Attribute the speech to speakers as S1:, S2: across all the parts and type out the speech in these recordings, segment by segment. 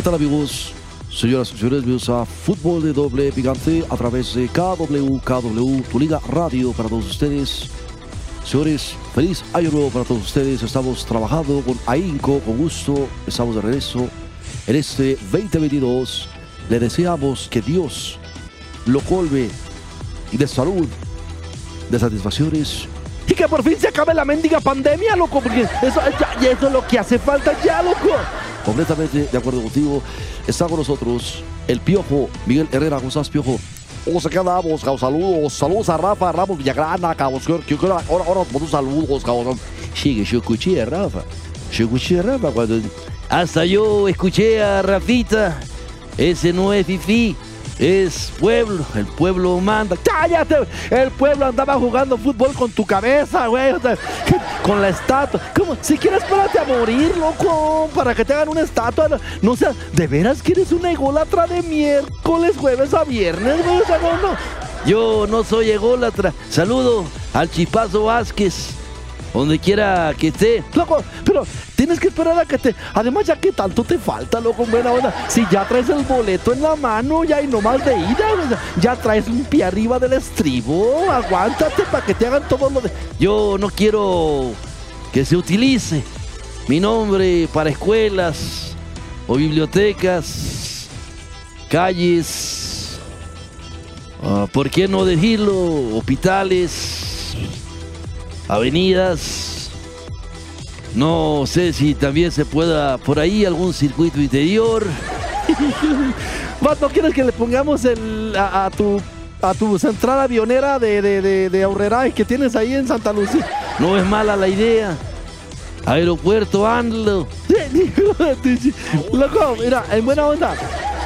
S1: ¿Qué tal amigos? Señoras y señores, bienvenidos a Fútbol de Doble Picante a través de KW, KW, tu liga radio para todos ustedes. Señores, feliz año nuevo para todos ustedes. Estamos trabajando con ahínco, con gusto. Estamos de regreso en este 2022. Le deseamos que Dios lo colme de salud, de satisfacciones y que por fin se acabe la mendiga pandemia, loco, porque eso, eso es lo que hace falta ya, loco. Completamente de acuerdo contigo. Está con nosotros el Piojo, Miguel Herrera. ¿Cómo estás, Piojo? ¿Cómo se quedamos, cabrón? Saludos, saludos a Rafa Ramos Villagrana, que- Ahora, ahora, mando saludos, cabrón. Sí, yo escuché a Rafa. Yo escuché a Rafa cuando... Hasta yo escuché a Rafita. Ese no es Fifi. Es pueblo, el pueblo manda. ¡Cállate! El pueblo andaba jugando fútbol con tu cabeza, güey. o. Con la estatua. ¿Cómo? Si quieres, espérate a morir, loco. Para que te hagan una estatua. No, no sea, ¿de veras que eres una ególatra de miércoles, jueves a viernes, güey? O sea, no, no. Yo no soy ególatra. Saludo al Chipazo Vázquez. Donde quiera que esté. Loco, pero tienes que esperar a que te. Además, ya que tanto te falta, loco, buena onda. Si ya traes el boleto en la mano, ya y no más de ida, ya traes un pie arriba del estribo. Aguántate para que te hagan todo lo de. Yo no quiero que se utilice mi nombre para escuelas o bibliotecas, calles. ah, ¿Por qué no decirlo? Hospitales avenidas. No sé si también se pueda por ahí algún circuito interior. ¿No quieres que le pongamos el, a, a tu a tu central avionera de, de, de, de que tienes ahí en Santa Lucía? No es mala la idea. Aeropuerto Andlo. Loco, mira, en buena onda.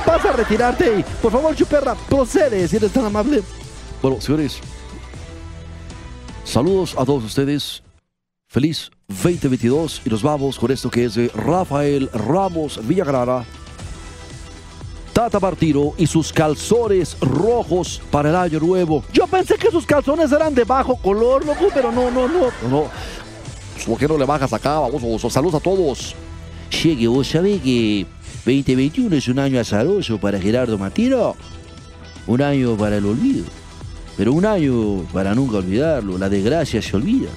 S1: Vas a retirarte y, por favor, Chuperra, procede si eres tan amable. Bueno, señores, Saludos a todos ustedes. Feliz 2022 y nos vamos con esto que es de Rafael Ramos Villagrana. Tata Martino y sus calzones rojos para el año nuevo. Yo pensé que sus calzones eran de bajo color, loco, pero no, no, no. No, no. ¿Por qué no le bajas acá? Vamos, saludos a todos. Cheque, vos sabés que 2021 es un año azaroso para Gerardo Martino. Un año para el olvido. Pero un año para nunca olvidarlo. La desgracia se olvida.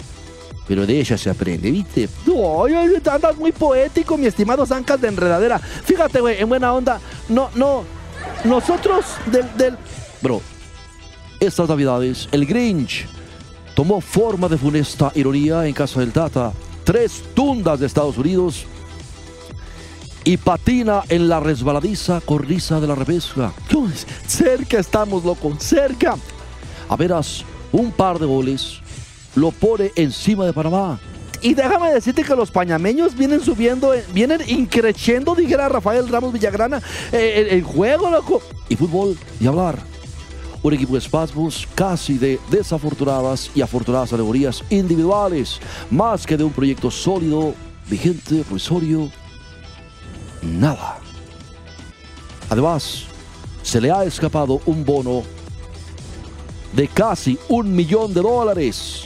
S1: Pero de ella se aprende, ¿viste? Ay, andas muy poético, mi estimado Zancas de Enredadera. Fíjate, güey, en buena onda. No, no. Nosotros del, del. Bro, estas navidades, el Grinch tomó forma de funesta ironía en casa del Tata. Tres tundas de Estados Unidos y patina en la resbaladiza cornisa de la repesca. Cerca estamos, loco, cerca. A veras, un par de goles lo pone encima de Panamá. Y déjame decirte que los pañameños vienen subiendo, eh, vienen increciendo, dijera Rafael Ramos Villagrana, eh, el, el juego, loco. Y fútbol, y hablar. Un equipo de espasmos casi de desafortunadas y afortunadas alegorías individuales, más que de un proyecto sólido, vigente, provisorio, nada. Además, se le ha escapado un bono de casi un millón de dólares.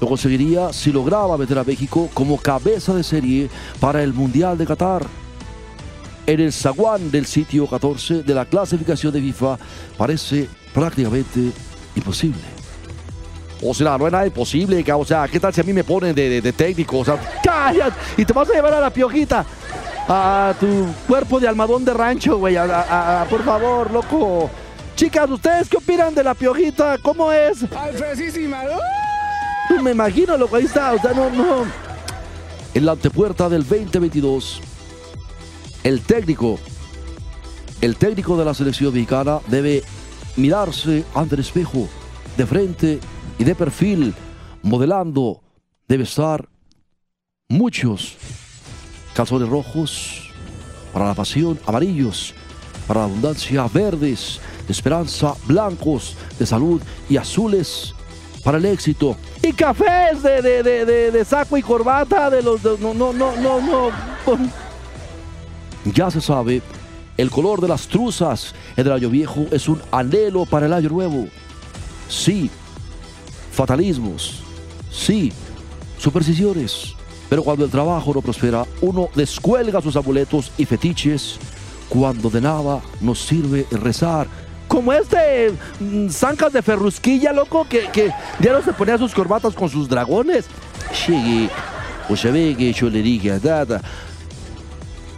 S1: Lo conseguiría si lograba meter a México como cabeza de serie para el Mundial de Qatar. En el zaguán del sitio 14 de la clasificación de FIFA parece prácticamente imposible. O sea, no es nada imposible, o sea, ¿qué tal si a mí me ponen de, de- técnico? O sea, ¡cállate! Y te vas a llevar a la piojita, a tu cuerpo de almadón de rancho, güey, por favor, loco. Chicas, ¿ustedes qué opinan de la piojita? ¿Cómo es?
S2: ¡Alfresísima!
S1: Me imagino, loco, ahí está, no, no. En la antepuerta del 2022, el técnico, el técnico de la selección mexicana debe mirarse ante el espejo, de frente y de perfil, modelando debe estar muchos calzones rojos para la pasión, amarillos para la abundancia, verdes de esperanza, blancos de salud y azules para el éxito. Y cafés de, de, de, de saco y corbata de los... no, no, no, no, no. Ya se sabe, el color de las truzas en el año viejo es un anhelo para el año nuevo. Sí, fatalismos. Sí, supersticiones. Pero cuando el trabajo no prospera, uno descuelga sus amuletos y fetiches cuando de nada nos sirve rezar. Como este mm, zancas de ferrusquilla, loco, que, que ya no se ponía sus corbatas con sus dragones. Llegué, o ve que yo le dije a Tata,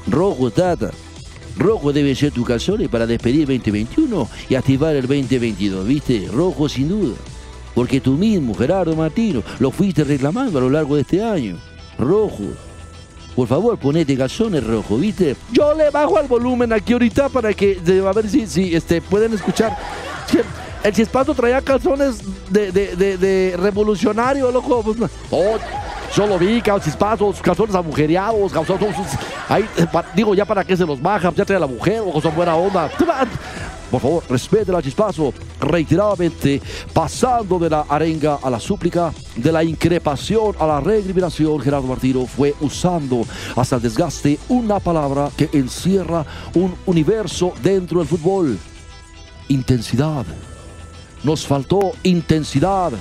S1: rojo, Tata, rojo debe ser tu calzón para despedir 2021 y activar el 2022, ¿viste? Rojo sin duda. Porque tú mismo, Gerardo Martino, lo fuiste reclamando a lo largo de este año rojo. Por favor, ponete calzones rojo, ¿viste? Yo le bajo al volumen aquí ahorita para que, a ver si, si este, pueden escuchar. El chispazo traía calzones de, de, de, revolucionario, loco. Oh, yo lo vi, chispazos, calzones agujereados, calzones. Ahí, eh, digo, ya para qué se los baja, ya trae la mujer, o son buena onda. Por favor, respete el chispazo. Reiteradamente, pasando de la arenga a la súplica, de la increpación a la recriminación, Gerardo Martino fue usando hasta el desgaste una palabra que encierra un universo dentro del fútbol. Intensidad. Nos faltó intensidad.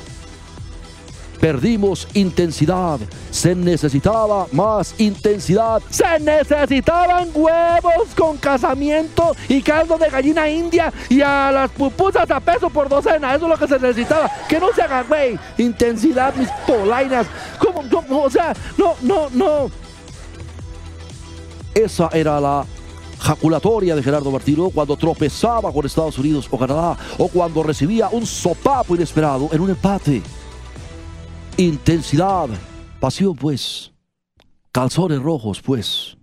S1: Perdimos intensidad. Se necesitaba más intensidad. Se necesitaban huevos con casamiento y caldo de gallina india y a las pupusas a peso por docena. Eso es lo que se necesitaba. Que no se haga, güey. Intensidad, mis polainas. ¿Cómo? O sea, no, no, no. Esa era la jaculatoria de Gerardo Martino cuando tropezaba con Estados Unidos o Canadá o cuando recibía un sopapo inesperado en un empate intensidad, pasión, pues. Calzones rojos, pues.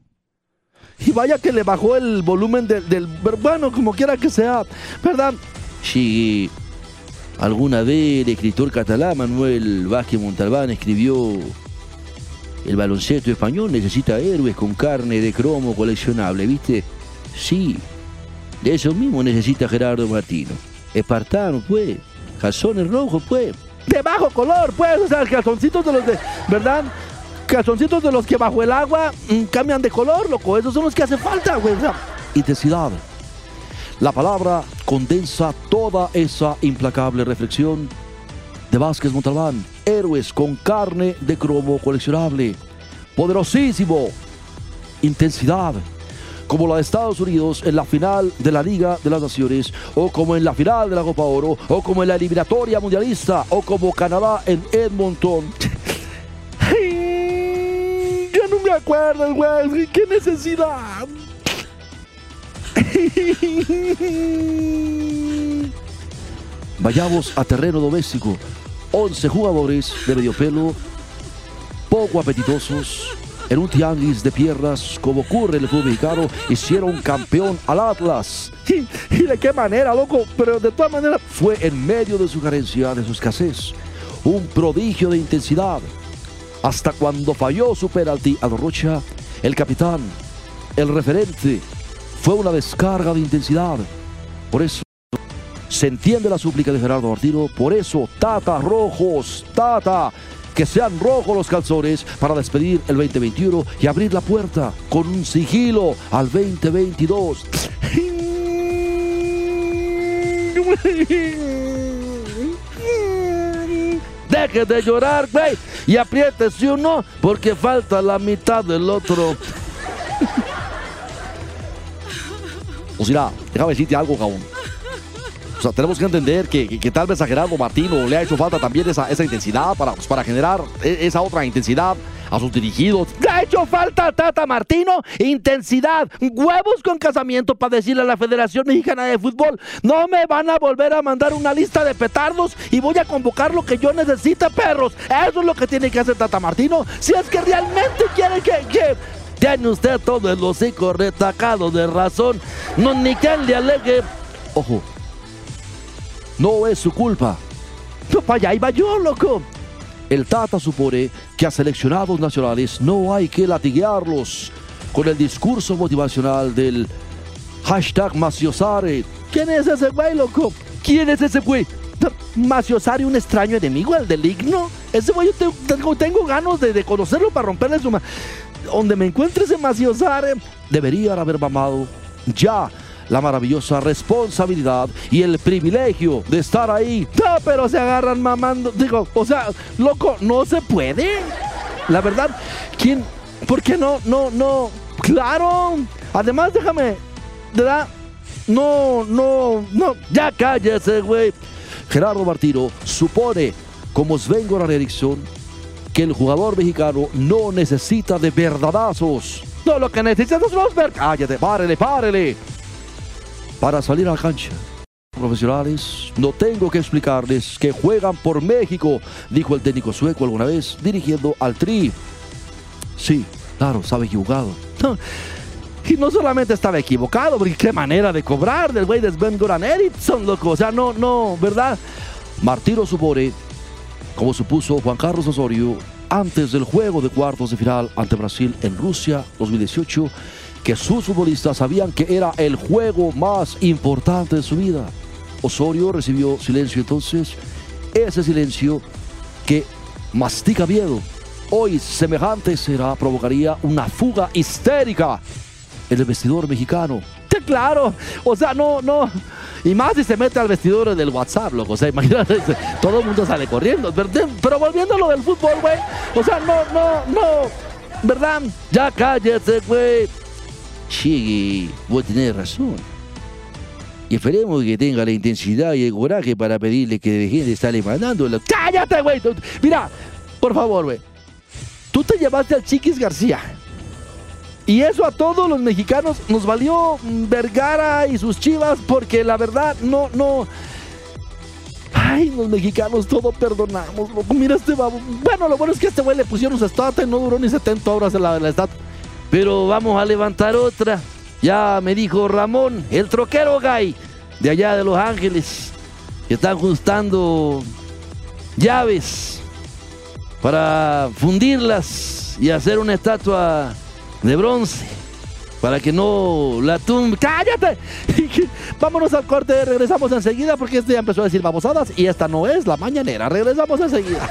S1: Y vaya que le bajó el volumen del, bueno, como quiera que sea, ¿verdad? Sí, alguna vez el escritor catalán Manuel Vázquez Montalbán escribió el baloncesto español necesita héroes con carne de cromo coleccionable, ¿viste? Sí, de eso mismo necesita Gerardo Martino. Espartano, pues. Calzones rojos, pues de bajo color, pues, o sea, calzoncitos de los de, ¿verdad? Calzoncitos de los que bajo el agua mm, cambian de color, loco, esos son los que hace falta, güey. Intensidad. La palabra condensa toda esa implacable reflexión de Vázquez Montalbán. Héroes con carne de cromo coleccionable. Poderosísimo. Intensidad como la de Estados Unidos en la final de la Liga de las Naciones, o como en la final de la Copa Oro, o como en la eliminatoria mundialista, o como Canadá en Edmonton. ya no me acuerdo, güey. ¡Qué necesidad! Vayamos a terreno doméstico. 11 jugadores de medio pelo, poco apetitosos, en un tianguis de piernas, como ocurre en el fútbol mexicano, hicieron campeón al Atlas. ¿Y, de qué manera, loco? Pero de todas maneras fue en medio de su carencia, de su escasez. Un prodigio de intensidad. Hasta cuando falló su penalti a Rocha, el capitán, el referente, fue una descarga de intensidad. Por eso se entiende la súplica de Gerardo Martino. Por eso, Tata Rojos, Tata, que sean rojos los calzones para despedir el 2021 y abrir la puerta con un sigilo al 2022. Deje de llorar, güey, y apriétese uno porque falta la mitad del otro. o sea, déjame decirte algo, cabrón. O sea, tenemos que entender que, tal vez a Gerardo Martino le ha hecho falta también esa, intensidad para, pues, generar e, esa otra intensidad a sus dirigidos. Le ha hecho falta a Tata Martino intensidad, huevos con casamiento para decirle a la Federación Mexicana de Fútbol, no me van a volver a mandar una lista de petardos y voy a convocar lo que yo necesite, perros. Eso es lo que tiene que hacer Tata Martino. Si es que realmente quiere que, que tiene usted todo el hocico retacado de razón, no ni quien le alegue. Ojo, no es su culpa. No, para allá iba yo, loco.
S3: el Tata supone que a seleccionados nacionales no hay que latiguearlos con el discurso motivacional del hashtag Maciosare.
S1: ¿Quién es ese güey, loco?
S3: ¿Quién es ese güey?
S1: Maciosare, un extraño enemigo, el del Igno. Ese güey yo tengo, tengo ganas de, de, conocerlo para romperle su... Donde me encuentre ese Maciosare,
S3: deberían haber mamado ya la maravillosa responsabilidad y el privilegio de estar ahí.
S1: No, pero se agarran mamando. Digo, o sea, loco, no se puede. La verdad, ¿quién? ¿Por qué no? No, no. Claro. Además, déjame, ¿verdad? No, no, no.
S3: Ya cállese, güey. Gerardo Martino supone, como Sven Goran Eriksson, que el jugador mexicano no necesita de verdadazos.
S1: No, lo que necesita es Rosberg.
S3: Cállate, párele, párele para salir a la cancha. Profesionales, no tengo que explicarles que juegan por México, dijo el técnico sueco alguna vez, dirigiendo al Tri. Sí, claro, estaba equivocado.
S1: Y no solamente estaba equivocado, porque qué manera de cobrar del güey de Sven Goran Eriksson, loco. O sea, no, no, ¿verdad?
S3: Martino supone, como supuso Juan Carlos Osorio, antes del juego de cuartos de final ante Brasil en Rusia 2018, que sus futbolistas sabían que era el juego más importante de su vida. Osorio recibió silencio entonces, ese silencio que mastica miedo. Hoy semejante será, provocaría una fuga histérica en el vestidor mexicano.
S1: Claro, o sea, no, no. Y más si se mete al vestidor del WhatsApp, loco. O sea, imagínate, todo el mundo sale corriendo. Pero volviendo a lo del fútbol, güey. O sea, no, no, no. ¿Verdad?
S3: Ya cállate, güey llegue, vos tenés razón. Y esperemos que tenga la intensidad y el coraje para pedirle que dejen de estarle mandando.
S1: ¡Cállate, güey! Mira, por favor, güey. Tú te llevaste al Chiquis García. Y eso a todos los mexicanos nos valió Vergara y sus chivas porque la verdad no, no. Ay, los mexicanos todo perdonamos, Mira este babo. Bueno, lo bueno es que este güey le pusieron su estatua y no duró ni 70 horas en la, la estatua. Pero vamos a levantar otra. Ya me dijo Ramón, el troquero gay de allá de Los Ángeles, que está ajustando llaves para fundirlas y hacer una estatua de bronce para que no la tumbe. ¡Cállate! Vámonos al corte, regresamos enseguida porque este ya empezó a decir babosadas y esta no es la mañanera. Regresamos enseguida.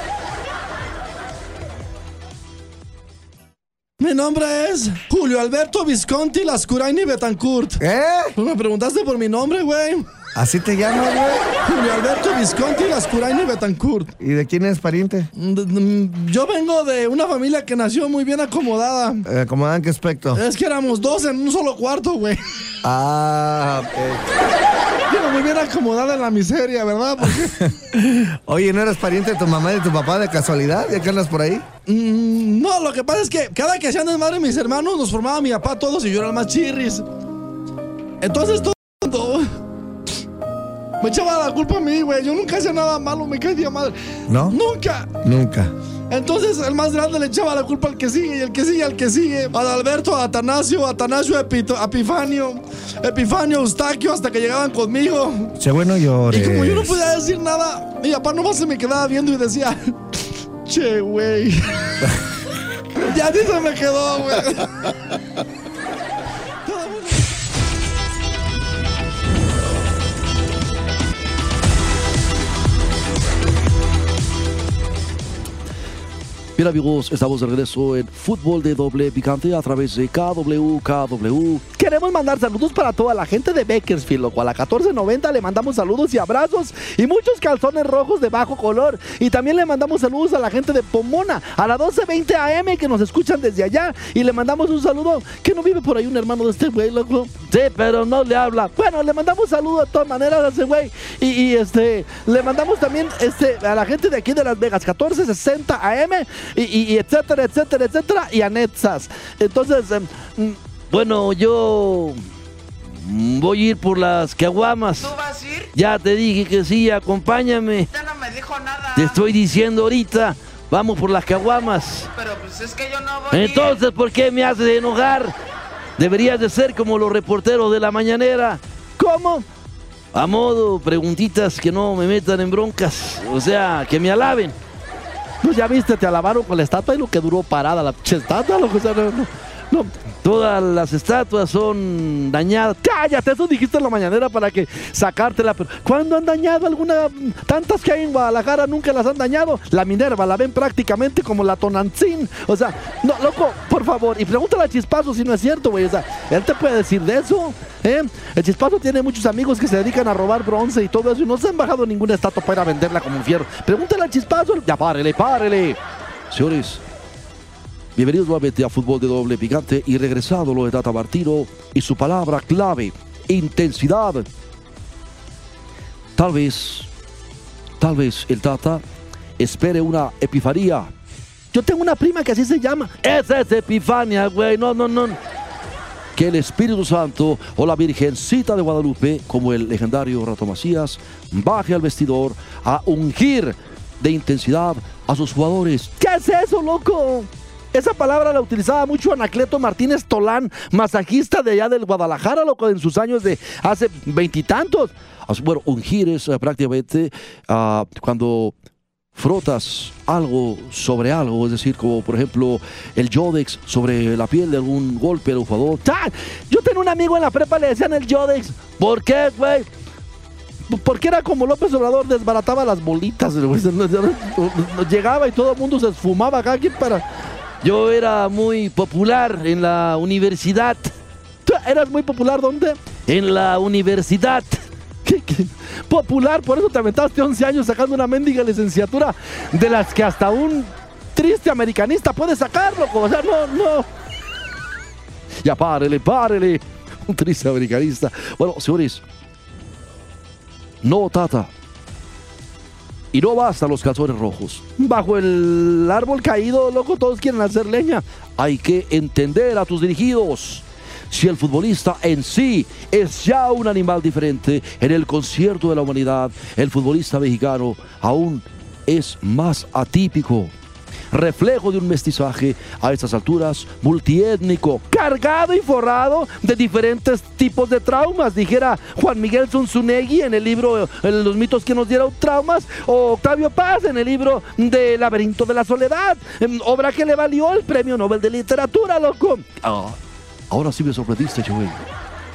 S1: Mi nombre es Julio Alberto Visconti Lascuraini Betancourt.
S4: ¿Eh?
S1: Me preguntaste por mi nombre, güey.
S4: ¿Así te llamas, güey?
S1: Julio Alberto Visconti Lascuraini Betancourt.
S4: ¿Y de quién es pariente?
S1: Yo vengo de una familia que nació muy bien acomodada.
S4: Eh, ¿Acomodada en qué aspecto?
S1: Es que éramos dos en un solo cuarto, güey.
S4: Ah, ok.
S1: Muy bien acomodada en la miseria, ¿verdad?
S4: Oye, ¿no eres pariente de tu mamá y de tu papá de casualidad? ¿Ya que andas por ahí?
S1: Mm, no, lo que pasa es que cada que hacían desmadre mis hermanos, nos formaba mi papá todos y yo era el más chirris. Entonces todo... Me echaba la culpa a mí, güey. Yo nunca hacía nada malo, me caía madre.
S4: ¿No?
S1: Nunca.
S4: Nunca.
S1: Entonces el más grande le echaba la culpa al que sigue y el que sigue al que sigue. A Alberto, a Atanasio, Atanasio, Epito, Epifanio, Epifanio, Eustaquio, hasta que llegaban conmigo.
S4: Che, bueno, llores.
S1: Y como yo no podía decir nada, mi papá nomás se me quedaba viendo y decía, che, güey. ya así se me quedó, güey.
S3: Bien amigos, estamos de regreso en Fútbol de Doble Picante a través de KW, KW.
S1: Queremos mandar saludos para toda la gente de Bakersfield, loco. A la 1490 le mandamos saludos y abrazos y muchos calzones rojos de bajo color. Y también le mandamos saludos a la gente de Pomona, a la 1220 AM que nos escuchan desde allá. Y le mandamos un saludo, que no vive por ahí un hermano de este güey, loco. Sí, pero no le habla. Bueno, le mandamos saludos de todas maneras a ese güey. Y, este, le mandamos también este, a la gente de aquí de Las Vegas, 1460 AM y, etcétera, etcétera, etcétera, y anexas. Entonces, em, mm, bueno, yo voy a ir por las caguamas.
S5: ¿Tú vas a ir?
S1: Ya te dije que sí, acompáñame.
S5: Ya no me dijo nada.
S1: Te estoy diciendo ahorita, vamos por las caguamas.
S5: Pero pues es que yo no voy.
S1: Entonces, ¿por qué me haces enojar? Deberías de ser como los reporteros de la mañanera. ¿Cómo? A modo, preguntitas que no me metan en broncas. O sea, que me alaben.
S2: Pues ya viste, te alabaron con la estatua y lo que duró parada la estatua, loco. O sea, no. Todas las estatuas son dañadas. Cállate, eso dijiste en la mañanera para que sacártela. Pero ¿cuándo han dañado alguna? Tantas que hay en Guadalajara nunca las han dañado. La Minerva la ven prácticamente como la Tonantzin. O sea, no, loco, por favor. Y pregúntale a Chispazo si no es cierto, güey. O sea, él te puede decir de eso. ¿eh? El Chispazo tiene muchos amigos que se dedican a robar bronce y todo eso. Y no se han bajado ninguna estatua para venderla como un fierro. Pregúntale al Chispazo. Ya párele, párele.
S1: Señores, bienvenidos nuevamente a Fútbol de Doble Picante y regresado lo de Tata Martino y su palabra clave, intensidad. Tal vez, tal vez el Tata espere una epifanía.
S2: Yo tengo una prima que así se llama. Esa es Epifania, güey. No, no, no.
S1: Que el Espíritu Santo o la Virgencita de Guadalupe, como el legendario Rato Macías, baje al vestidor a ungir de intensidad a sus jugadores.
S2: ¿Qué es eso, loco? Esa palabra la utilizaba mucho Anacleto Martínez Tolán, masajista de allá del Guadalajara, loco, en sus años de hace veintitantos.
S1: Así, Bueno, ungir es eh, prácticamente ah, cuando frotas algo sobre algo, es decir, como por ejemplo el Yodex sobre la piel de algún golpe del jugador.
S2: ¡Ah! Yo tenía un amigo en la prepa, le decían el Yodex. ¿Por qué, güey? Porque era como López Obrador, desbarataba las bolitas. Llegaba y todo el mundo se esfumaba acá. ¿quién para? Yo era muy popular en la universidad. ¿Tú eras muy popular dónde? En la universidad. ¿Qué, qué? Popular, por eso te aventaste 11 años sacando una mendiga licenciatura de las que hasta un triste americanista puede sacarlo. O sea, no, no.
S1: Ya párele, párele. Un triste americanista. Bueno, señores, no Tata. Y no bastan los calzones rojos.
S2: Bajo el árbol caído, loco, todos quieren hacer leña.
S1: Hay que entender a tus dirigidos. Si el futbolista en sí es ya un animal diferente en el concierto de la humanidad, el futbolista mexicano aún es más atípico. Reflejo de un mestizaje a estas alturas multiétnico,
S2: cargado y forrado de diferentes tipos de traumas, dijera Juan Miguel Zunzunegui en el libro eh, Los mitos que nos dieron traumas, o Octavio Paz en el libro de Laberinto de la Soledad, em, obra que le valió el premio Nobel de Literatura, loco.
S1: Ah, ahora sí me sorprendiste, Joey.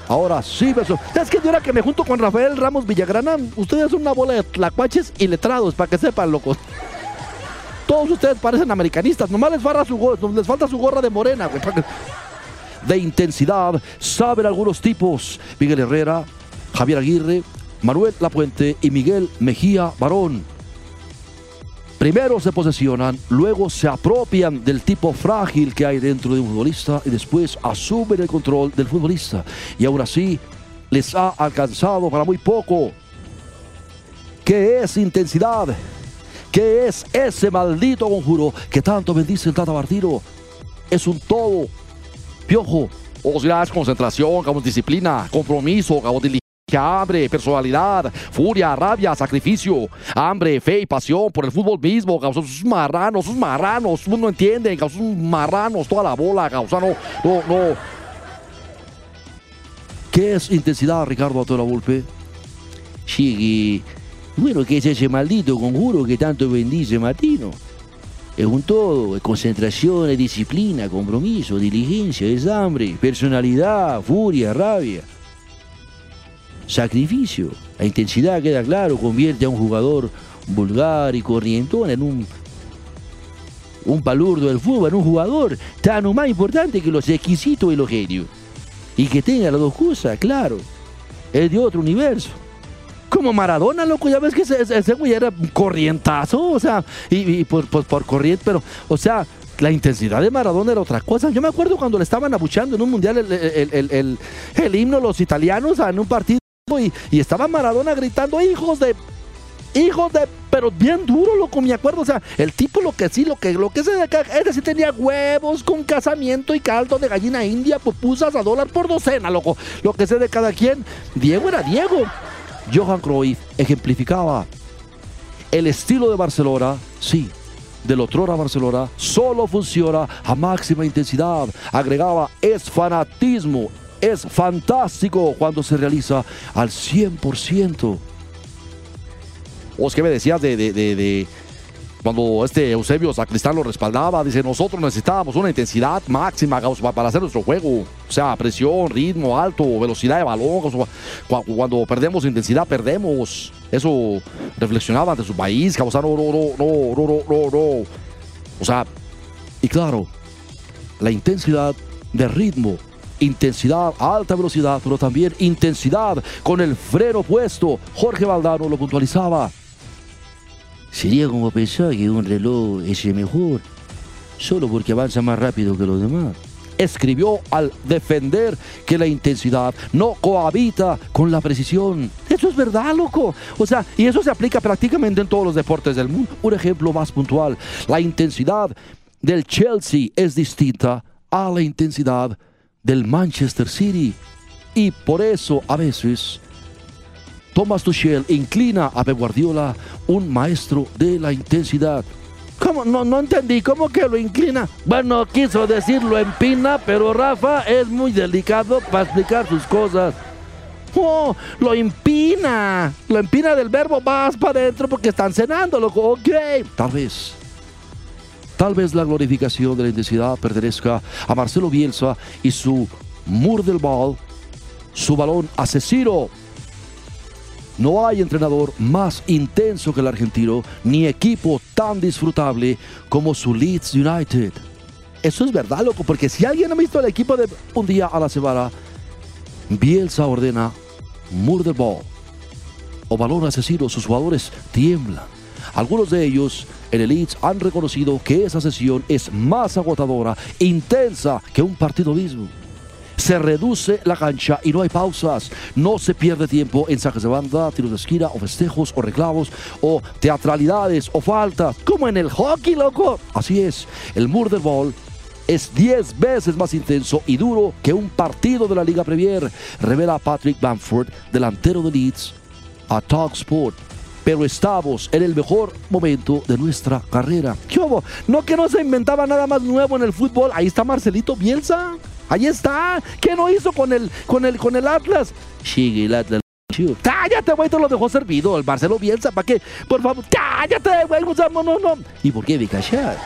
S1: Ahora sí sorprendiste.
S2: Es que yo ahora que me junto con Rafael Ramos Villagrana, ustedes son una bola de tlacuaches y letrados, para que sepan, locos. Todos ustedes parecen americanistas, nomás les, falta su, les falta su gorra de morena,
S1: de intensidad saben algunos tipos. Miguel Herrera, Javier Aguirre, Manuel Lapuente y Miguel Mejía Barón. Primero se posesionan, luego se apropian del tipo frágil que hay dentro de un futbolista y después asumen el control del futbolista. Y aún así les ha alcanzado para muy poco. ¿Qué es intensidad? ¿Qué es ese maldito conjuro que tanto bendice el Tata Martino? Es un todo. Piojo. O sea, es concentración, como disciplina, compromiso, como diligencia, hambre, personalidad, furia, rabia, sacrificio, hambre, fe y pasión por el fútbol mismo, causa sus marranos, sus marranos, no entienden, causa sus marranos, toda la bola, causa no, no, no. ¿Qué es intensidad, Ricardo Atola Volpe?
S6: Que, bueno, que es ese maldito conjuro que tanto bendice Martino. Es un todo, es concentración, es disciplina, compromiso, diligencia, es hambre, personalidad, furia, rabia. Sacrificio. La intensidad, queda claro, convierte a un jugador vulgar y corrientón en un, un palurdo del fútbol, en un jugador tan o más importante que los exquisitos y los genios. Y que tenga las dos cosas, claro. Es de otro universo.
S2: Como Maradona, loco, ya ves que ese, güey era corrientazo, o sea, y, y por, por, corriente, pero, o sea, la intensidad de Maradona era otra cosa. Yo me acuerdo cuando le estaban abuchando en un mundial el, el, el- el- himno los italianos en un partido y, y estaba Maradona gritando, hijos de, hijos de, pero bien duro, loco, me acuerdo, o sea, el tipo lo que sí, lo que, lo que ese de acá, ese sí tenía huevos con casamiento y caldo de gallina india, pupusas a dólar por docena, loco, lo que sé de cada quien, Diego era Diego.
S1: Johan Cruyff ejemplificaba el estilo de Barcelona, sí, del otrora Barcelona, solo funciona a máxima intensidad. Agregaba, es fanatismo, es fantástico cuando se realiza al 100%. ¿Vos qué me decías de, de, de, de, cuando este Eusebio Sacristán lo respaldaba, dice, nosotros necesitábamos una intensidad máxima para hacer nuestro juego. O sea, presión, ritmo alto, velocidad de balón. Cuando perdemos intensidad, perdemos. Eso reflexionaba ante su país, Causano, ah, no, no, no, no, no. O sea, y claro, la intensidad de ritmo intensidad, alta velocidad, pero también intensidad con el freno puesto. Jorge Valdano lo puntualizaba.
S6: Sería como pensar que un reloj es mejor, solo porque avanza más rápido que los demás.
S1: Escribió al defender que la intensidad no cohabita con la precisión. Eso es verdad, loco. O sea, y eso se aplica prácticamente en todos los deportes del mundo. Un ejemplo más puntual, la intensidad del Chelsea es distinta a la intensidad del Manchester City. Y por eso a veces Thomas Tuchel inclina a Pep Guardiola, un maestro de la intensidad.
S2: ¿Cómo? No, no entendí. ¿Cómo que lo inclina? Bueno, quiso decir lo empina, pero Rafa es muy delicado para explicar sus cosas. Oh, lo empina. Lo empina del verbo vas para adentro porque están cenando, loco. Ok.
S1: Tal vez, tal vez la glorificación de la intensidad pertenezca a Marcelo Bielsa y su mur su balón asesino. No hay entrenador más intenso que el argentino, ni equipo tan disfrutable como su Leeds United. Eso es verdad, loco, porque si alguien ha visto el equipo de un día a la semana, Bielsa ordena mur del ball o balón asesino, sus jugadores tiemblan. Algunos de ellos en el Leeds han reconocido que esa sesión es más agotadora, intensa que un partido mismo. Se reduce la cancha y no hay pausas. No se pierde tiempo en saques de banda, tiros de esquina, o festejos, o reclamos, o teatralidades, o faltas.
S2: Como en el hockey, loco.
S1: Así es, el Murder Ball es 10 veces más intenso y duro que un partido de la Liga Premier, revela Patrick Bamford, delantero de Leeds, a Talksport. Pero estamos en el mejor momento de nuestra carrera.
S2: ¿Qué hubo? No que no se inventaba nada más nuevo en el fútbol. Ahí está Marcelito Bielsa. Ahí está. ¿Qué no hizo con el, con el, con el Atlas?
S6: Sigue el Atlas.
S2: Cállate, güey, te lo dejó servido el Marcelo Bielsa. ¿Para qué? Por favor, cállate, güey. No, no, no.
S6: ¿Y por qué me callar?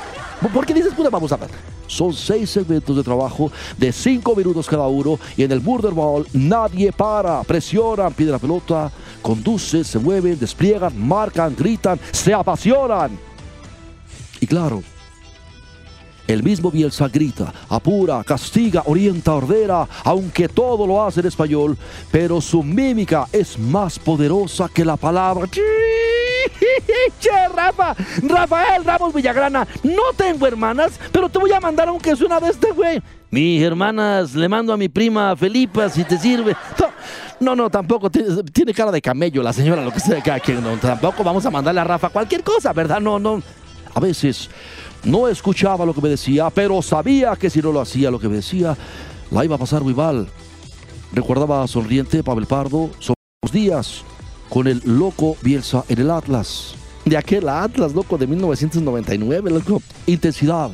S1: ¿Por qué dices puta vamos a ver? Son seis segmentos de trabajo de cinco minutos cada uno y en el Murder Ball nadie para. Presionan, piden la pelota, conducen, se mueven, despliegan, marcan, gritan, se apasionan. Y claro, el mismo Bielsa grita, apura, castiga, orienta, ordena, aunque todo lo hace en español, pero su mímica es más poderosa que la palabra.
S2: Che, Rafa, Rafael Ramos Villagrana, no tengo hermanas, pero te voy a mandar aunque es una de este güey.
S6: Mis hermanas, le mando a mi prima Felipa si te sirve.
S1: No, no, tampoco tiene, cara de camello la señora, lo que sea cada quien. No, tampoco vamos a mandarle a Rafa cualquier cosa, ¿verdad? No, no. A veces no escuchaba lo que me decía, pero sabía que si no lo hacía lo que me decía, la iba a pasar muy mal. Recordaba sonriente Pavel Pardo sobre los días con el loco Bielsa en el Atlas. De aquel Atlas, loco, de 1999, loco. Intensidad.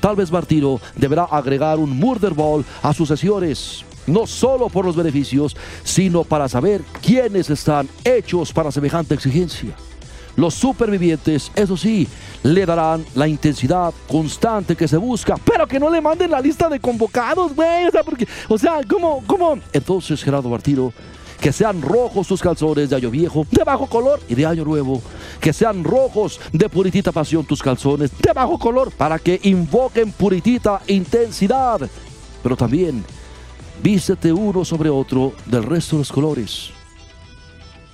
S1: Tal vez Martino deberá agregar un murder ball a sus sesiones, no solo por los beneficios, sino para saber quiénes están hechos para semejante exigencia. Los supervivientes, eso sí, le darán la intensidad constante que se busca,
S2: Pero que no le manden la lista de convocados, güey. O sea, porque, ¿cómo, cómo?
S1: Entonces, Gerardo Martino, que sean rojos tus calzones de año viejo, de bajo color y de año nuevo. Que sean rojos de puritita pasión tus calzones, de bajo color, para que invoquen puritita intensidad. Pero también, vístete uno sobre otro del resto de los colores.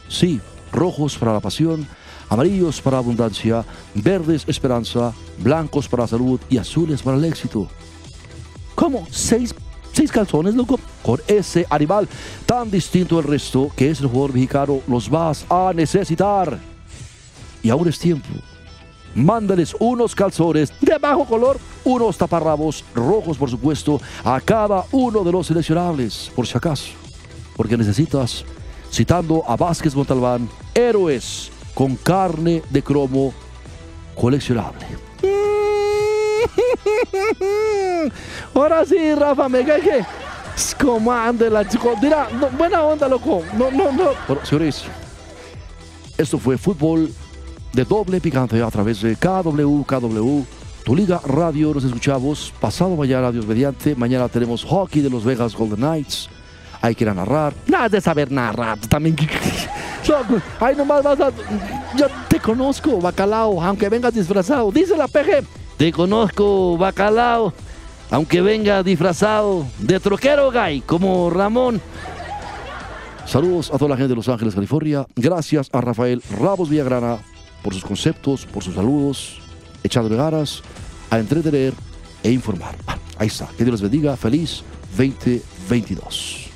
S1: Sí, rojos para la pasión, amarillos para abundancia, verdes esperanza, blancos para salud y azules para el éxito. ¿Cómo? ¿Seis, seis calzones, loco? Con ese animal tan distinto del resto que es el jugador mexicano, los vas a necesitar. Y ahora es tiempo. Mándales unos calzones de bajo color, unos taparrabos rojos, por supuesto, a cada uno de los seleccionables, por si acaso. Porque necesitas, citando a Vázquez Montalbán, héroes con carne de cromo coleccionable.
S2: Ahora sí, Rafa, me cae que. ¿Cómo ande la chico? Mira, no, buena onda, loco. No, no, no.
S1: Bueno, señores, esto fue fútbol de doble picante a través de KW, KW, tu liga radio. Nos escuchamos pasado mañana, Dios mediante. Mañana tenemos hockey de los Vegas Golden Knights. Hay que ir a narrar.
S2: Nada de saber narrar. También. Ay, nomás vas a. Yo te conozco, bacalao, aunque vengas disfrazado. Dice la PG.
S6: Te conozco, bacalao, aunque venga disfrazado de troquero, gay, como Ramón.
S1: Saludos a toda la gente de Los Ángeles, California. Gracias a Rafael Ramos Villagrana por sus conceptos, por sus saludos, echándole ganas a entretener e informar. Ahí está. Que Dios les bendiga. Feliz 2022.